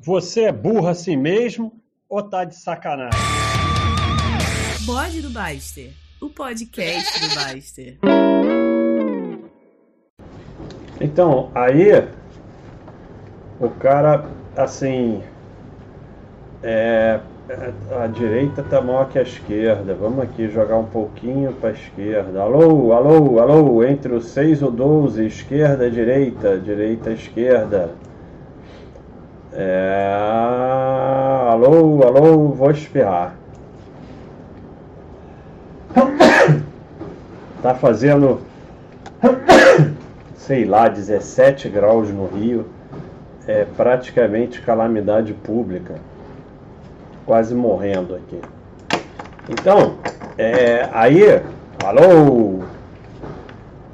Você é burro assim mesmo ou tá de sacanagem? Bode do Baster, o podcast do Baster. Então, aí o cara, assim, é, a direita tá maior que a esquerda. Vamos aqui jogar um pouquinho para esquerda. Alô, alô, alô, entre o 6 e o 12, esquerda, direita, direita, esquerda. É... Alô, alô, vou espirrar. Tá fazendo, sei lá, 17 graus no Rio. É praticamente calamidade pública. Quase morrendo aqui. Então, é, aí, alô,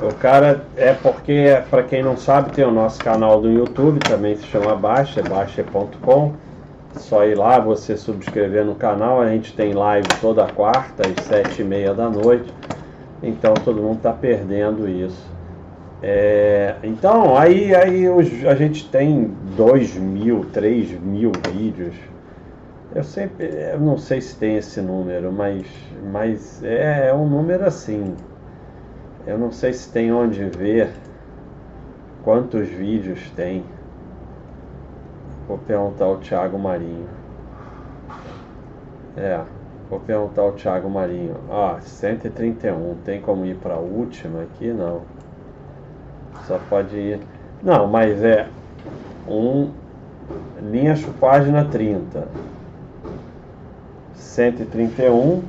o cara é porque, para quem não sabe, tem o nosso canal do YouTube, também se chama Baixa, baixa.com. Só ir lá, você subscrever no canal. A gente tem live toda quarta às sete e meia da noite. Então todo mundo está perdendo isso. É, então aí, aí os, a gente tem dois mil, três mil vídeos. Eu sempre, eu não sei se tem esse número, mas, mas é, é um número assim. Eu não sei se tem onde ver quantos vídeos tem. Vou perguntar ao Thiago Marinho. É, vou perguntar ao Thiago Marinho. Ah, 131. Tem como ir para a última aqui? Não. Só pode ir. Não, mas é um linha página 30. 131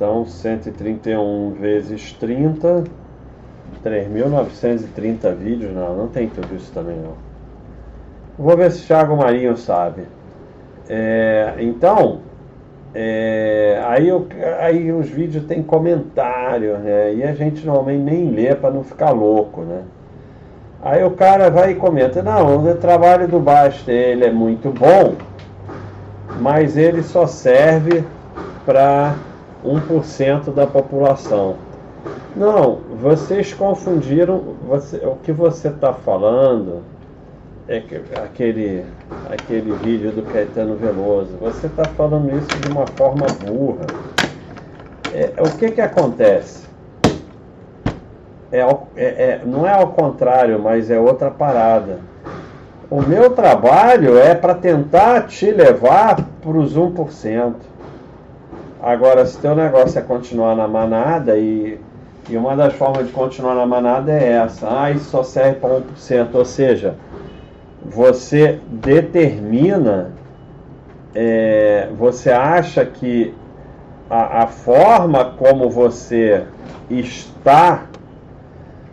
então, 131 vezes 30, 3.930 vídeos. Não, não tem tudo isso também não. Vou ver se o Thiago Marinho sabe. É, então, é, aí, eu, aí os vídeos tem comentário, né? E a gente normalmente nem lê para não ficar louco, né? Aí o cara vai e comenta, não, o trabalho do Basta ele é muito bom, mas ele só serve para 1% da população. Não, vocês confundiram. Você, o que você está falando é que, aquele, aquele vídeo do Caetano Veloso. Você está falando isso de uma forma burra. É, o que, que acontece? É, é, é, não é ao contrário, mas é outra parada. O meu trabalho é para tentar te levar para os 1%. Agora, se teu negócio é continuar na manada e, e uma das formas de continuar na manada é essa, ah, isso só serve para 1%, ou seja, você determina, é, você acha que a, a forma como você está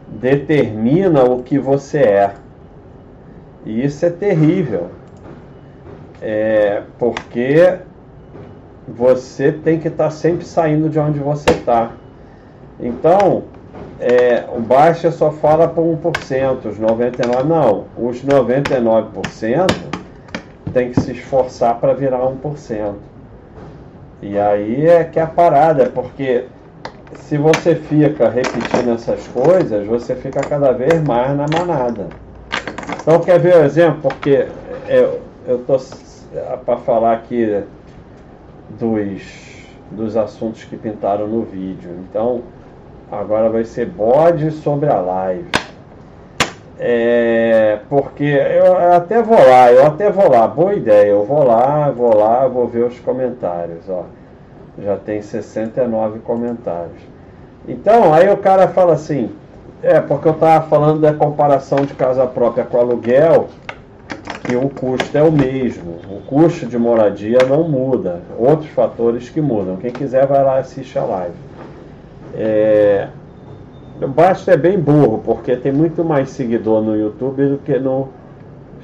determina o que você é. E isso é terrível. É, porque você tem que estar tá sempre saindo de onde você está. Então, é, o baixa só fala por 1%, os 99% não. Os 99% tem que se esforçar para virar 1%. E aí é que é a parada, porque se você fica repetindo essas coisas, você fica cada vez mais na manada. Então, quer ver o exemplo? Porque é, eu estou para falar aqui dos, dos assuntos que pintaram no vídeo. Então, agora vai ser bode sobre a live. É, porque eu até vou lá, eu até vou lá, boa ideia. Eu vou lá, vou lá, vou ver os comentários. Ó. Já tem 69 comentários. Então, aí o cara fala assim: é, porque eu estava falando da comparação de casa própria com aluguel que o custo é o mesmo. O custo de moradia não muda. Outros fatores que mudam. Quem quiser vai lá assiste a live. É... O Basta é bem burro, porque tem muito mais seguidor no YouTube do que no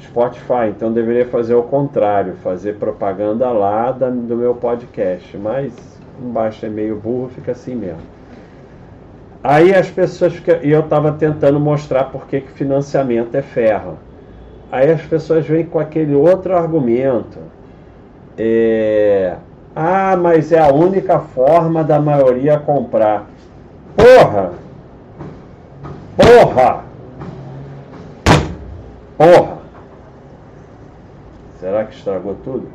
Spotify. Então deveria fazer o contrário, fazer propaganda lá do meu podcast. Mas o Basta é meio burro, fica assim mesmo. Aí as pessoas ficam. E eu estava tentando mostrar por que financiamento é ferro. Aí as pessoas vêm com aquele outro argumento. É, ah, mas é a única forma da maioria comprar. Porra! Porra! Porra! Será que estragou tudo?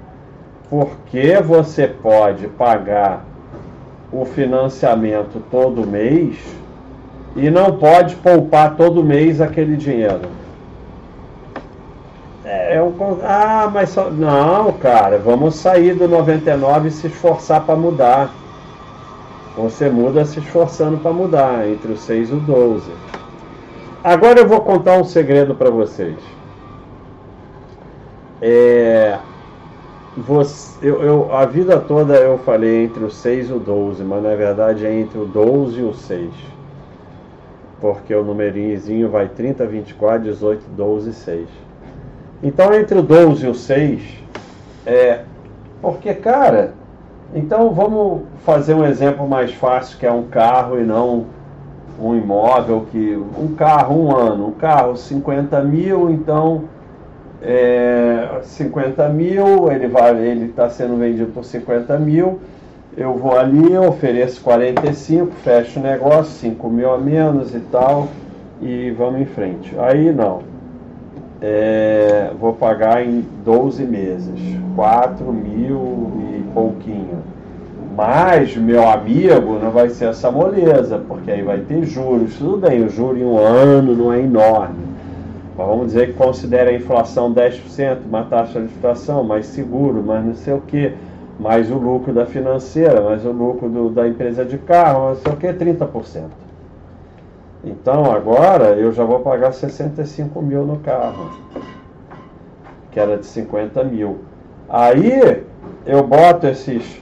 Porque você pode pagar o financiamento todo mês e não pode poupar todo mês aquele dinheiro. É, um, ah, mas só, não, cara, vamos sair do 99 e se esforçar para mudar. Você muda se esforçando para mudar entre o 6 e o 12. Agora eu vou contar um segredo para vocês. É, você, eu, eu, a vida toda eu falei entre o 6 e o 12, mas na verdade é entre o 12 e o 6. Porque o numerinhozinho vai 30, 24, 18, 12 e 6. Então entre o 12 e o 6 é. Porque, cara, então vamos fazer um exemplo mais fácil que é um carro e não um imóvel que. Um carro, um ano, um carro 50 mil, então é, 50 mil, ele vai, ele está sendo vendido por 50 mil. Eu vou ali, ofereço 45, fecho o negócio, 5 mil a menos e tal, e vamos em frente. Aí não. É, vou pagar em 12 meses, 4 mil e pouquinho. Mas, meu amigo, não vai ser essa moleza, porque aí vai ter juros. Tudo bem, o juro em um ano não é enorme mas vamos dizer que considera a inflação 10%, uma taxa de inflação mais seguro, mais não sei o que, mais o lucro da financeira, mais o lucro do, da empresa de carro, não sei o que, 30%. Então agora eu já vou pagar 65 mil no carro, que era de 50 mil. Aí eu boto esses,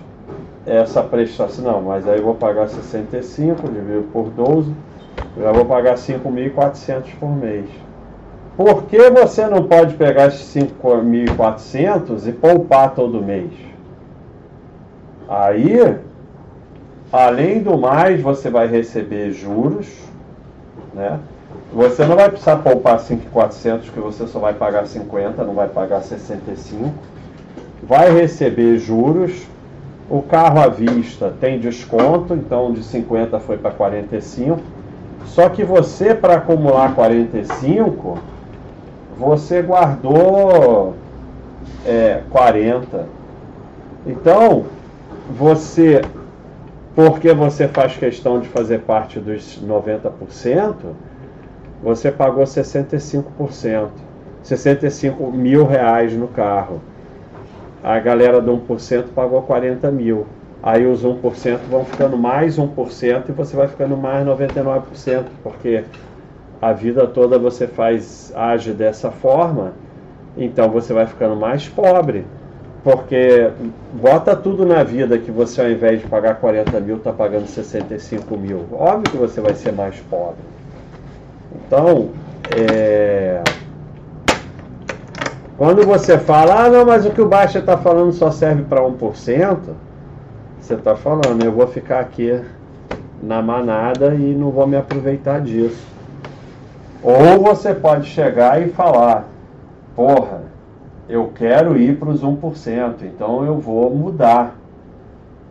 essa prestação, não, mas aí eu vou pagar 65, dividido por 12, já vou pagar 5.400 por mês. Por que você não pode pegar esses 5.400 e poupar todo mês? Aí, além do mais, você vai receber juros, né? Você não vai precisar poupar 5.400, que você só vai pagar 50, não vai pagar 65. Vai receber juros. O carro à vista tem desconto, então de 50 foi para 45. Só que você, para acumular 45, você guardou é, 40. Então, você, porque você faz questão de fazer parte dos 90%, você pagou 65%. 65 mil reais no carro. A galera do 1% pagou 40 mil. Aí os 1% vão ficando mais 1% e você vai ficando mais 99%, porque a vida toda você faz age dessa forma, então você vai ficando mais pobre. Porque bota tudo na vida que você ao invés de pagar 40 mil, está pagando 65 mil. Óbvio que você vai ser mais pobre. Então, é... quando você fala, ah não, mas o que o Baixa está falando só serve para 1%, você está falando, eu vou ficar aqui na manada e não vou me aproveitar disso. Ou você pode chegar e falar: porra, eu quero ir para os 1%, então eu vou mudar.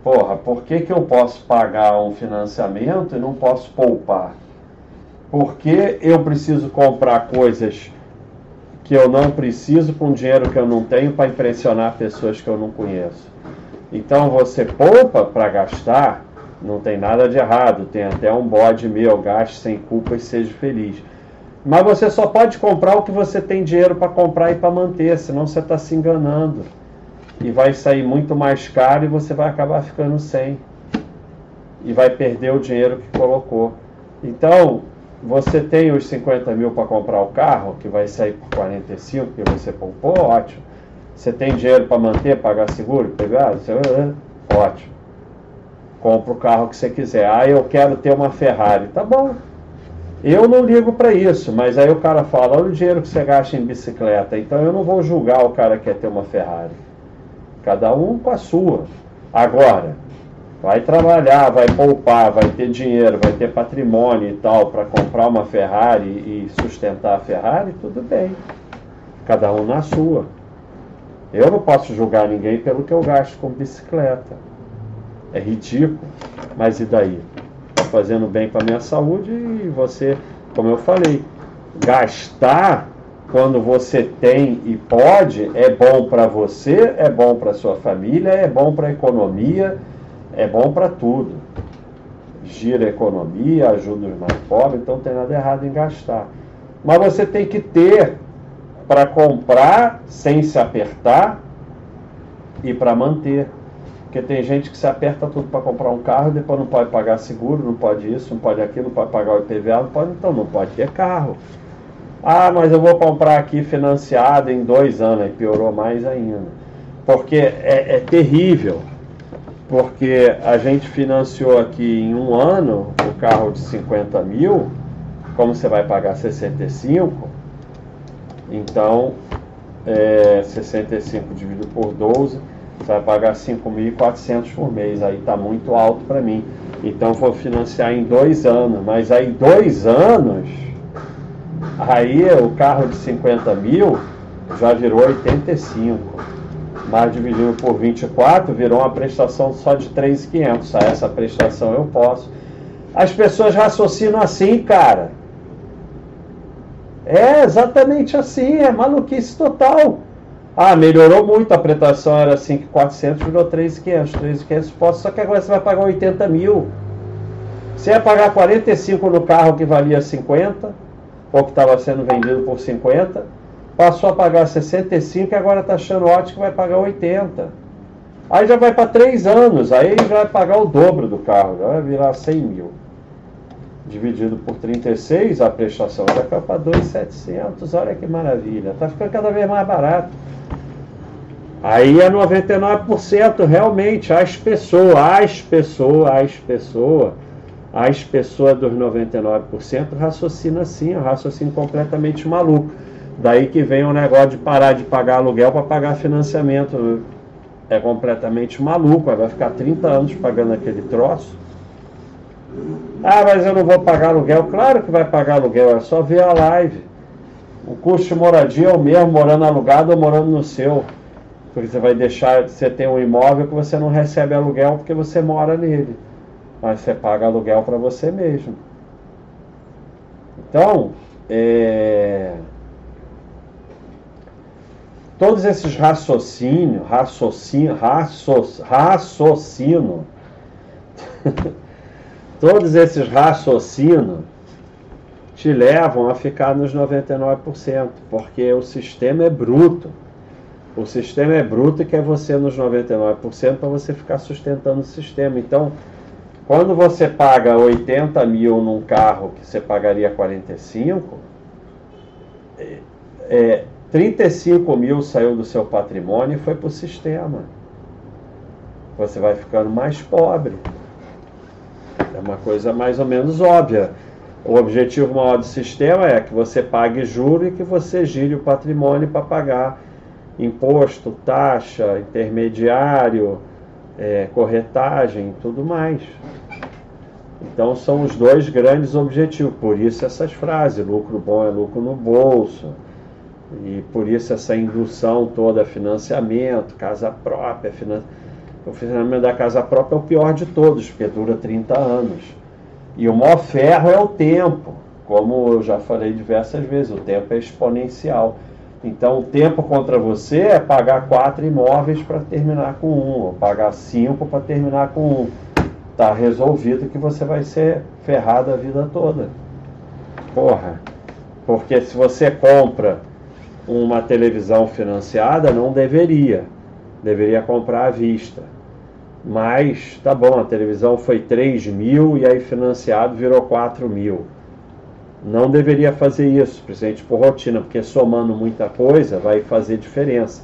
Porra, por que, que eu posso pagar um financiamento e não posso poupar? Porque eu preciso comprar coisas que eu não preciso com dinheiro que eu não tenho para impressionar pessoas que eu não conheço. Então você poupa para gastar, não tem nada de errado, tem até um bode meu, gaste sem culpa e seja feliz. Mas você só pode comprar o que você tem dinheiro para comprar e para manter, senão você está se enganando. E vai sair muito mais caro e você vai acabar ficando sem. E vai perder o dinheiro que colocou. Então, você tem os 50 mil para comprar o carro, que vai sair por 45, que você poupou, ótimo. Você tem dinheiro para manter, pagar seguro, pegar? Ótimo. Compra o carro que você quiser. Ah, eu quero ter uma Ferrari. Tá bom, eu não ligo para isso, mas aí o cara fala: olha o dinheiro que você gasta em bicicleta. Então eu não vou julgar o cara que quer ter uma Ferrari. Cada um com a sua. Agora, vai trabalhar, vai poupar, vai ter dinheiro, vai ter patrimônio e tal para comprar uma Ferrari e sustentar a Ferrari, tudo bem. Cada um na sua. Eu não posso julgar ninguém pelo que eu gasto com bicicleta. É ridículo. Mas e daí? Fazendo bem para a minha saúde e você, como eu falei, gastar quando você tem e pode, é bom para você, é bom para sua família, é bom para a economia, é bom para tudo. Gira a economia, ajuda os mais pobres, então não tem nada errado em gastar. Mas você tem que ter para comprar sem se apertar e para manter. Porque tem gente que se aperta tudo para comprar um carro, depois não pode pagar seguro, não pode isso, não pode aquilo, não pode pagar o IPVA, não pode, então não pode ter carro. Ah, mas eu vou comprar aqui financiado em dois anos, aí piorou mais ainda. Porque é, é terrível. Porque a gente financiou aqui em um ano o carro de 50 mil, como você vai pagar 65, então é, 65 dividido por 12, você vai pagar 5.400 por mês. Aí está muito alto para mim. Então vou financiar em dois anos. Mas aí dois anos, aí o carro de 50 mil já virou 85. Mas dividido por 24 virou uma prestação só de 3.500. Essa prestação eu posso. As pessoas raciocinam assim, cara. É exatamente assim, é maluquice total. Ah, melhorou muito, a prestação era 5,400, virou 3,500. 3,500 posso, só que agora você vai pagar 80 mil. Você ia pagar 45 no carro que valia 50, ou que estava sendo vendido por 50, passou a pagar 65 e agora está achando ótimo que vai pagar 80. Aí já vai para 3 anos, aí já vai pagar o dobro do carro, já vai virar 100 mil dividido por 36, a prestação já cai para 2,700. Olha que maravilha. Está ficando cada vez mais barato. Aí é 99% realmente as pessoas, as pessoas, as pessoas, as pessoas dos 99% raciocina assim, raciocínio completamente maluco. Daí que vem o negócio de parar de pagar aluguel para pagar financiamento. É completamente maluco, vai ficar 30 anos pagando aquele troço ah, mas eu não vou pagar aluguel. Claro que vai pagar aluguel, é só ver a live. O custo de moradia é o mesmo, morando alugado ou morando no seu. Porque você vai deixar, você tem um imóvel que você não recebe aluguel porque você mora nele. Mas você paga aluguel para você mesmo. Então, é... todos esses raciocínios, raciocínio, raciocínio, raciocínio Todos esses raciocínios te levam a ficar nos 99%, porque o sistema é bruto. O sistema é bruto e quer você nos 99% para você ficar sustentando o sistema. Então, quando você paga 80 mil num carro que você pagaria 45, é, é 35 mil saiu do seu patrimônio e foi para o sistema. Você vai ficando mais pobre. É uma coisa mais ou menos óbvia. O objetivo maior do sistema é que você pague juro e que você gire o patrimônio para pagar imposto, taxa, intermediário, é, corretagem e tudo mais. Então são os dois grandes objetivos. Por isso essas frases, lucro bom é lucro no bolso. E por isso essa indução toda, financiamento, casa própria, financiamento o financiamento da casa própria é o pior de todos, porque dura 30 anos. E o maior ferro é o tempo. Como eu já falei diversas vezes, o tempo é exponencial. Então, o tempo contra você é pagar quatro imóveis para terminar com um, ou pagar cinco para terminar com um. Está resolvido que você vai ser ferrado a vida toda. Porra. Porque se você compra uma televisão financiada, não deveria. Deveria comprar à vista. Mas tá bom, a televisão foi 3 mil e aí financiado virou 4 mil. Não deveria fazer isso, principalmente por rotina, porque somando muita coisa vai fazer diferença.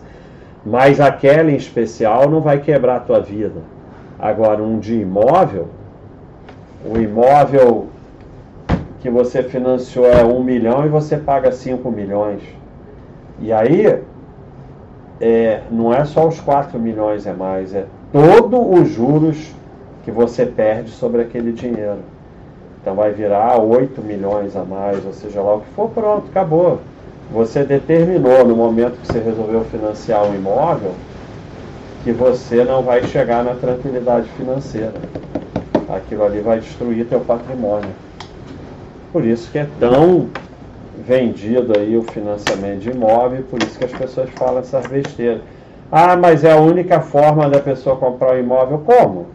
Mas aquela em especial não vai quebrar a tua vida. Agora, um de imóvel, o imóvel que você financiou é 1 milhão e você paga 5 milhões. E aí, é, não é só os 4 milhões, é mais, é todos os juros que você perde sobre aquele dinheiro. Então vai virar 8 milhões a mais, ou seja lá o que for, pronto, acabou. Você determinou no momento que você resolveu financiar um imóvel que você não vai chegar na tranquilidade financeira. Aquilo ali vai destruir teu patrimônio. Por isso que é tão vendido aí o financiamento de imóvel, por isso que as pessoas falam essas besteiras. Ah, mas é a única forma da pessoa comprar o um imóvel. Como?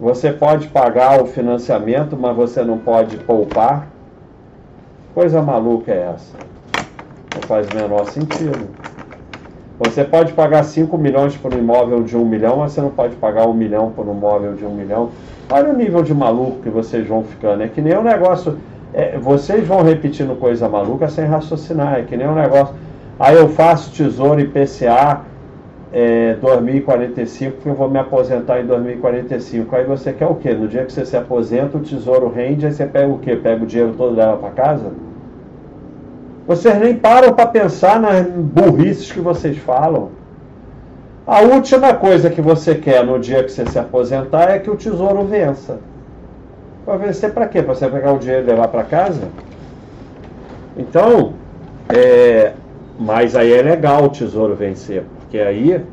Você pode pagar o financiamento, mas você não pode poupar? Coisa maluca é essa? Não faz o menor sentido. Você pode pagar 5 milhões por um imóvel de 1 um milhão, mas você não pode pagar 1 um milhão por um imóvel de 1 um milhão. Olha o nível de maluco que vocês vão ficando. É que nem um negócio. É, vocês vão repetindo coisa maluca sem raciocinar. É que nem um negócio. Aí eu faço tesouro IPCA é, 2045 porque eu vou me aposentar em 2045. Aí você quer o quê? No dia que você se aposenta, o tesouro rende, aí você pega o quê? Pega o dinheiro todo e leva para casa? Vocês nem param para pensar nas burrices que vocês falam. A última coisa que você quer no dia que você se aposentar é que o tesouro vença. Vai vencer para quê? Para você pegar o dinheiro e levar para casa? Então, é, mas aí é legal o tesouro vencer, porque aí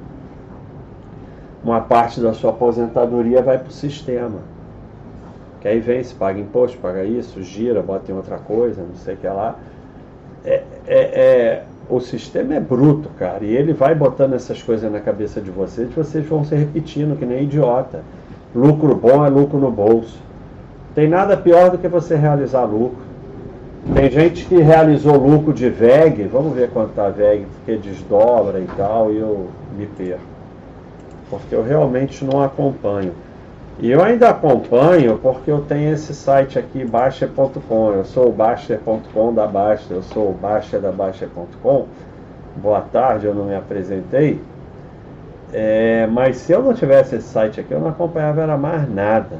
uma parte da sua aposentadoria vai para o sistema. Que aí vence, paga imposto, paga isso, gira, bota em outra coisa, não sei o que lá é, é, é, o sistema é bruto, cara, e ele vai botando essas coisas na cabeça de vocês, vocês vão se repetindo que nem idiota. Lucro bom é lucro no bolso. Tem nada pior do que você realizar lucro. Tem gente que realizou lucro de VEG, vamos ver quanto está VEG, porque desdobra e tal, e eu me perco. Porque eu realmente não acompanho. E eu ainda acompanho porque eu tenho esse site aqui, Baixa.com. Eu sou o Baixa.com da Baixa, eu sou o Baixa da Baixa.com. Boa tarde, eu não me apresentei. É, mas se eu não tivesse esse site aqui, eu não acompanhava era mais nada.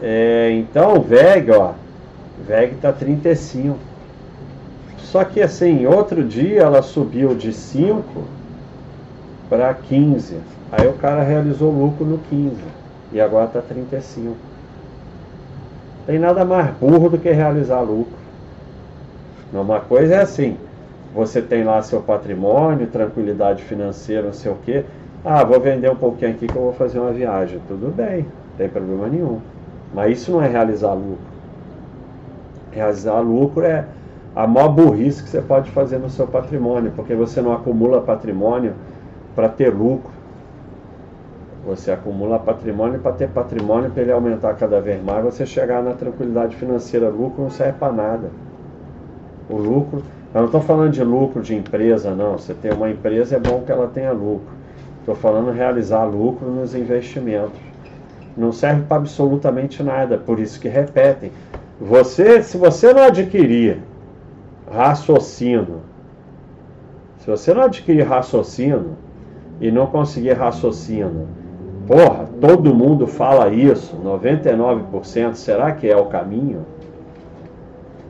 É, então, VEG, ó, VEG tá 35. Só que assim, outro dia ela subiu de 5 para 15. Aí o cara realizou lucro no 15 e agora está 35. Tem nada mais burro do que realizar lucro. Uma coisa é assim, você tem lá seu patrimônio, tranquilidade financeira, não sei o quê. Ah, vou vender um pouquinho aqui que eu vou fazer uma viagem. Tudo bem, não tem problema nenhum. Mas isso não é realizar lucro. Realizar lucro é a maior burrice que você pode fazer no seu patrimônio, porque você não acumula patrimônio para ter lucro. Você acumula patrimônio para ter patrimônio para ele aumentar cada vez mais, você chegar na tranquilidade financeira. Lucro não serve para nada. O lucro, eu não estou falando de lucro de empresa, não. Você tem uma empresa, é bom que ela tenha lucro. Estou falando realizar lucro nos investimentos. Não serve para absolutamente nada, por isso que repetem. Você, se você não adquirir raciocínio, se você não adquirir raciocínio e não conseguir raciocínio Porra, todo mundo fala isso, 99%. Será que é o caminho?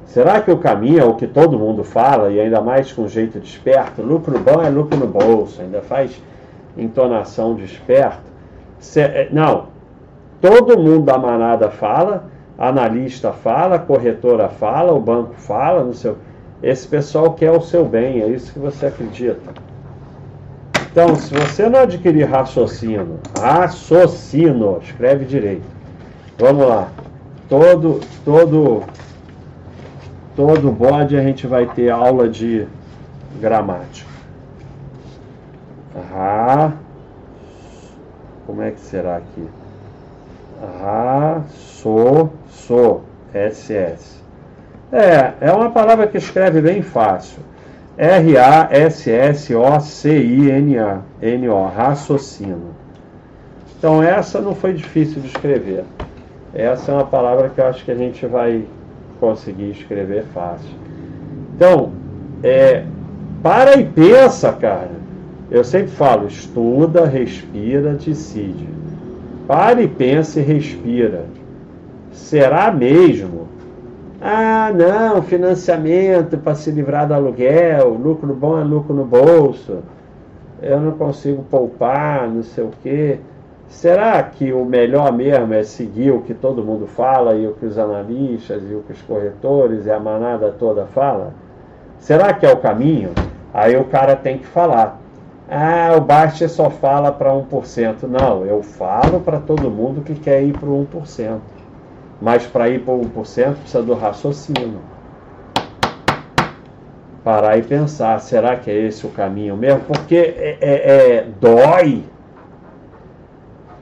Será que o caminho é o que todo mundo fala e ainda mais com jeito de esperto? Lucro bom é lucro no bolso, ainda faz entonação de esperto. É, não, todo mundo da manada fala, analista fala, corretora fala, o banco fala, no seu. Esse pessoal quer o seu bem, é isso que você acredita. Então, se você não adquirir raciocínio, raciocínio, escreve direito. Vamos lá. Todo, todo, todo bode a gente vai ter aula de gramática. Ra, como é que será aqui? Ra, so, so, ss. É, é uma palavra que escreve bem fácil. R-A-S-S-O-C-I-N-A, N-O, raciocínio. Então essa não foi difícil de escrever. Essa é uma palavra que eu acho que a gente vai conseguir escrever fácil. Então, é, para e pensa, cara. Eu sempre falo, estuda, respira, decide. Para e pensa e respira. Será mesmo ah, não, financiamento para se livrar do aluguel, lucro bom é lucro no bolso, eu não consigo poupar, não sei o quê. Será que o melhor mesmo é seguir o que todo mundo fala e o que os analistas e o que os corretores e a manada toda fala? Será que é o caminho? Aí o cara tem que falar. Ah, o Baixa só fala para 1%. Não, eu falo para todo mundo que quer ir para o 1%. Mas para ir para 1% precisa do raciocínio. parar e pensar, será que é esse o caminho mesmo? Porque é, é, é dói,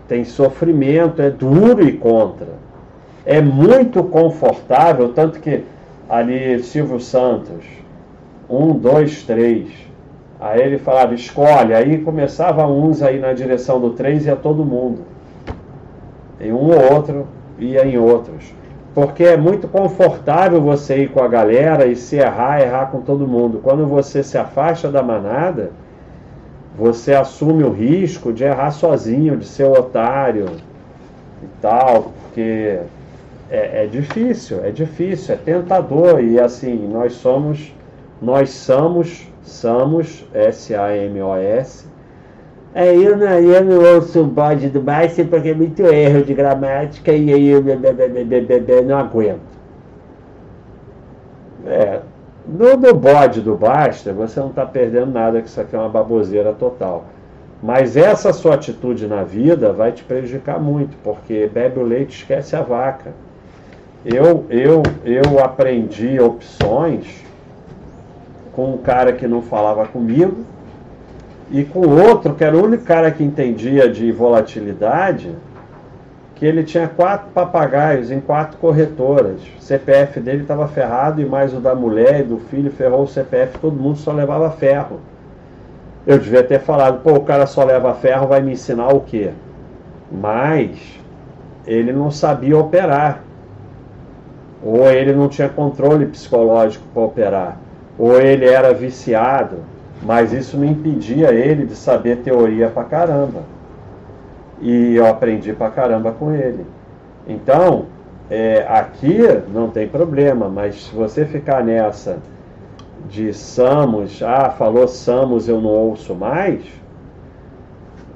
tem sofrimento, é duro e contra. É muito confortável, tanto que ali Silvio Santos, um, dois, três. Aí ele falava, escolhe. Aí começava uns aí na direção do três e ia todo mundo. E um ou outro ia em outros. Porque é muito confortável você ir com a galera e se errar, errar com todo mundo. Quando você se afasta da manada, você assume o risco de errar sozinho, de ser otário e tal, porque é, é difícil, é difícil, é tentador e assim nós somos, nós somos, somos S-A-M-O-S Aí é, eu não, eu não ouço o bode do Basta porque é muito erro de gramática e aí eu não aguento. É, no, no bode do Basta, você não está perdendo nada, que isso aqui é uma baboseira total. Mas essa sua atitude na vida vai te prejudicar muito, porque bebe o leite esquece a vaca. Eu, eu, eu aprendi opções com um cara que não falava comigo, e com outro, que era o único cara que entendia de volatilidade, que ele tinha quatro papagaios em quatro corretoras. O CPF dele estava ferrado e mais o da mulher e do filho ferrou o CPF, todo mundo só levava ferro. Eu devia ter falado, pô, o cara só leva ferro, vai me ensinar o quê? Mas ele não sabia operar. Ou ele não tinha controle psicológico para operar. Ou ele era viciado mas isso não impedia ele de saber teoria pra caramba. E eu aprendi pra caramba com ele. Então, é, aqui não tem problema, mas se você ficar nessa de Samos, ah, falou Samos, eu não ouço mais,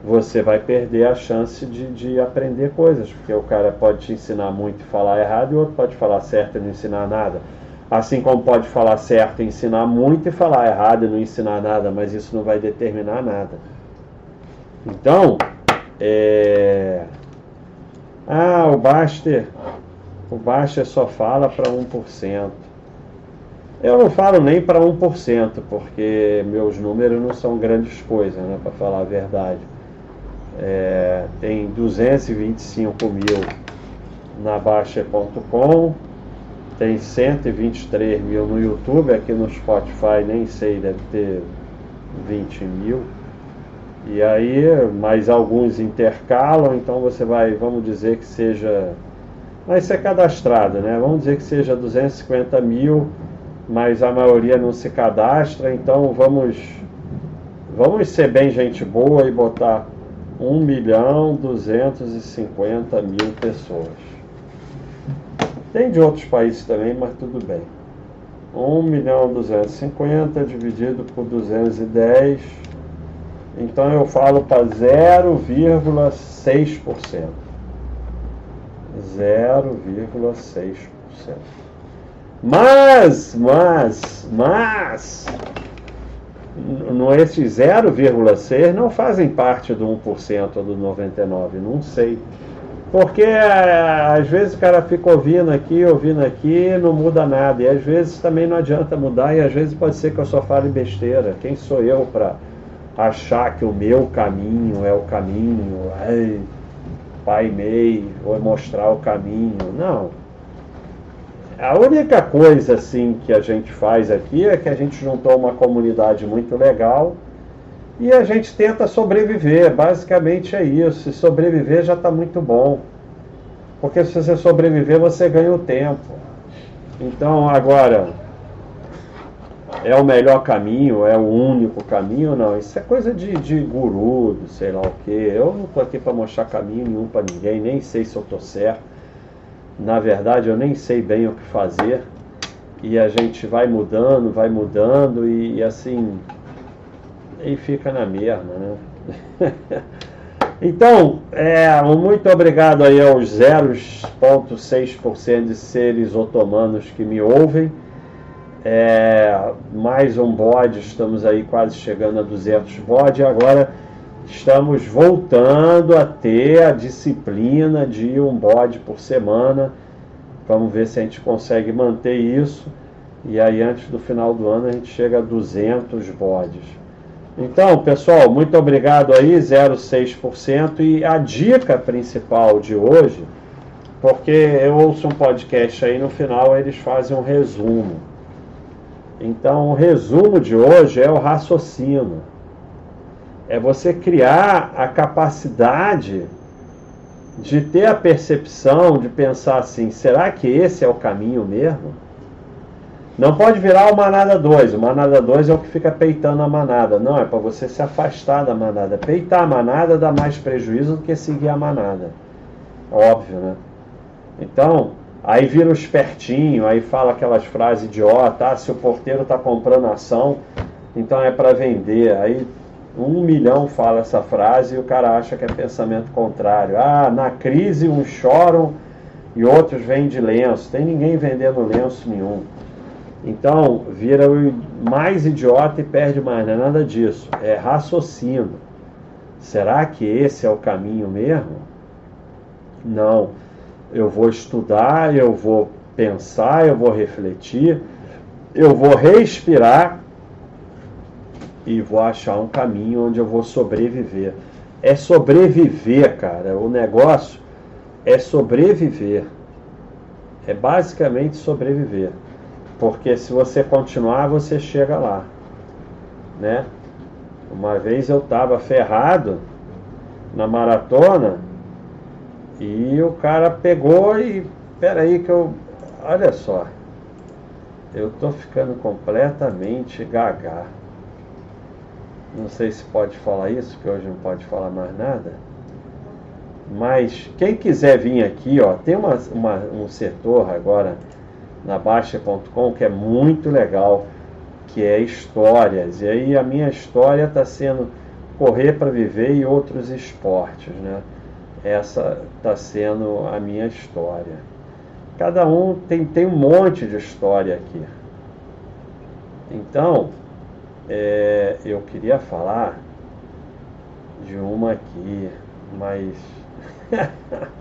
você vai perder a chance de, de aprender coisas, porque o cara pode te ensinar muito e falar errado, e o outro pode falar certo e não ensinar nada. Assim como pode falar certo e ensinar muito e falar errado e não ensinar nada, mas isso não vai determinar nada. Então, é... ah, o Baster, o Baster só fala para 1%. Eu não falo nem para 1%, porque meus números não são grandes coisas, né, para falar a verdade. É, tem 225 mil na Baixa.com, tem 123 mil no YouTube, aqui no Spotify nem sei, deve ter 20 mil. E aí, mais alguns intercalam, então você vai, vamos dizer que seja. Vai ser cadastrado, né? Vamos dizer que seja 250 mil, mas a maioria não se cadastra, então vamos, vamos ser bem gente boa e botar 1 milhão 250 mil pessoas. Tem de outros países também, mas tudo bem. 1 milhão 250 dividido por 210. Então eu falo para 0,6%. 0,6%. Mas, mas, mas, no esse 0,6 não fazem parte do 1% ou do 99%, não sei. Porque é, às vezes o cara fica ouvindo aqui, ouvindo aqui, não muda nada. E às vezes também não adianta mudar, e às vezes pode ser que eu só fale besteira. Quem sou eu para achar que o meu caminho é o caminho? Ai, pai mei, vou mostrar o caminho. Não. A única coisa assim que a gente faz aqui é que a gente juntou uma comunidade muito legal e a gente tenta sobreviver, basicamente é isso. Se sobreviver já está muito bom. Porque se você sobreviver, você ganha o tempo. Então, agora, é o melhor caminho, é o único caminho? Não, isso é coisa de, de guru, sei lá o quê. Eu não estou aqui para mostrar caminho nenhum para ninguém, nem sei se eu estou certo. Na verdade, eu nem sei bem o que fazer. E a gente vai mudando, vai mudando, e, e assim, e fica na mesma, né? então, é, muito obrigado aí aos 0,6% de seres otomanos que me ouvem. É, mais um bode, estamos aí quase chegando a 200 bode. Agora estamos voltando a ter a disciplina de um bode por semana. Vamos ver se a gente consegue manter isso. E aí, antes do final do ano, a gente chega a 200 bodes. Então, pessoal, muito obrigado aí, 0,6%. E a dica principal de hoje, porque eu ouço um podcast aí no final, eles fazem um resumo. Então, o resumo de hoje é o raciocínio. É você criar a capacidade de ter a percepção de pensar assim: será que esse é o caminho mesmo? Não pode virar o manada 2. O manada 2 é o que fica peitando a manada. Não, é para você se afastar da manada. Peitar a manada dá mais prejuízo do que seguir a manada. Óbvio, né? Então, aí vira o espertinho, aí fala aquelas frases idiota, ah, se o porteiro está comprando ação, então é para vender. Aí um milhão fala essa frase e o cara acha que é pensamento contrário. Ah, na crise uns choram e outros vendem lenço. Tem ninguém vendendo lenço nenhum. Então, vira o mais idiota e perde mais. Não é nada disso. É raciocínio. Será que esse é o caminho mesmo? Não. Eu vou estudar, eu vou pensar, eu vou refletir, eu vou respirar e vou achar um caminho onde eu vou sobreviver. É sobreviver, cara. O negócio é sobreviver. É basicamente sobreviver. Porque se você continuar, você chega lá, né? Uma vez eu estava ferrado na maratona e o cara pegou e peraí que eu, olha só, eu tô ficando completamente gaga. Não sei se pode falar isso, porque hoje não pode falar mais nada. Mas quem quiser vir aqui, ó, tem uma, uma um setor agora na Baixa.com que é muito legal, que é histórias. E aí a minha história está sendo correr para viver e outros esportes, né? Essa está sendo a minha história. Cada um tem, tem um monte de história aqui. Então, é, eu queria falar de uma aqui, mas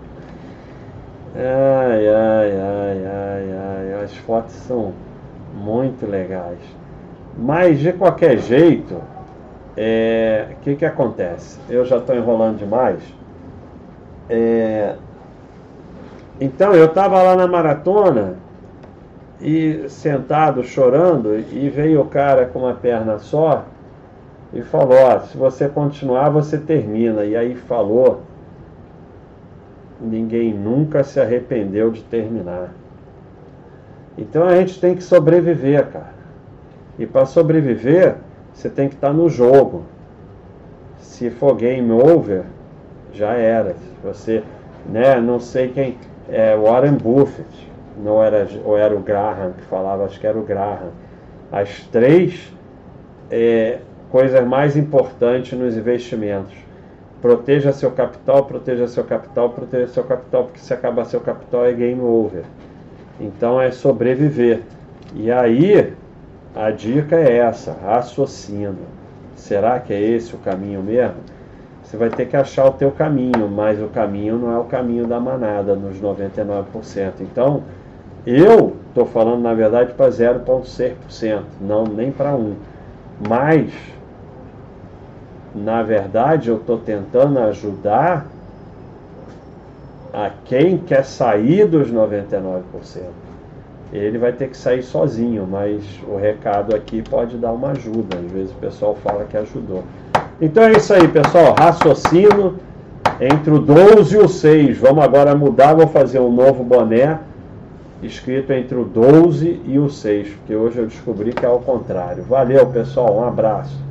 Ai, ai, ai, ai, ai, as fotos são muito legais. Mas de qualquer jeito, o é, que, que acontece? Eu já estou enrolando demais. É, então eu estava lá na maratona e sentado chorando e veio o cara com uma perna só e falou: ó, se você continuar você termina. E aí falou ninguém nunca se arrependeu de terminar. Então a gente tem que sobreviver, cara. E para sobreviver, você tem que estar tá no jogo. Se for game over, já era. Você, né, não sei quem, é Warren Buffett, não era, ou era o Graham que falava, acho que era o Graham. As três é, coisas mais importantes nos investimentos Proteja seu capital, proteja seu capital, proteja seu capital, porque se acabar seu capital é game over. Então é sobreviver. E aí a dica é essa, raciocínio. Será que é esse o caminho mesmo? Você vai ter que achar o teu caminho, mas o caminho não é o caminho da manada nos 99%. Então, eu estou falando na verdade para 0,6%, não nem para 1. Mas na verdade, eu estou tentando ajudar a quem quer sair dos 99%. Ele vai ter que sair sozinho, mas o recado aqui pode dar uma ajuda. Às vezes o pessoal fala que ajudou. Então é isso aí, pessoal. Raciocínio entre o 12 e o 6. Vamos agora mudar, vou fazer um novo boné escrito entre o 12 e o 6, porque hoje eu descobri que é ao contrário. Valeu, pessoal. Um abraço.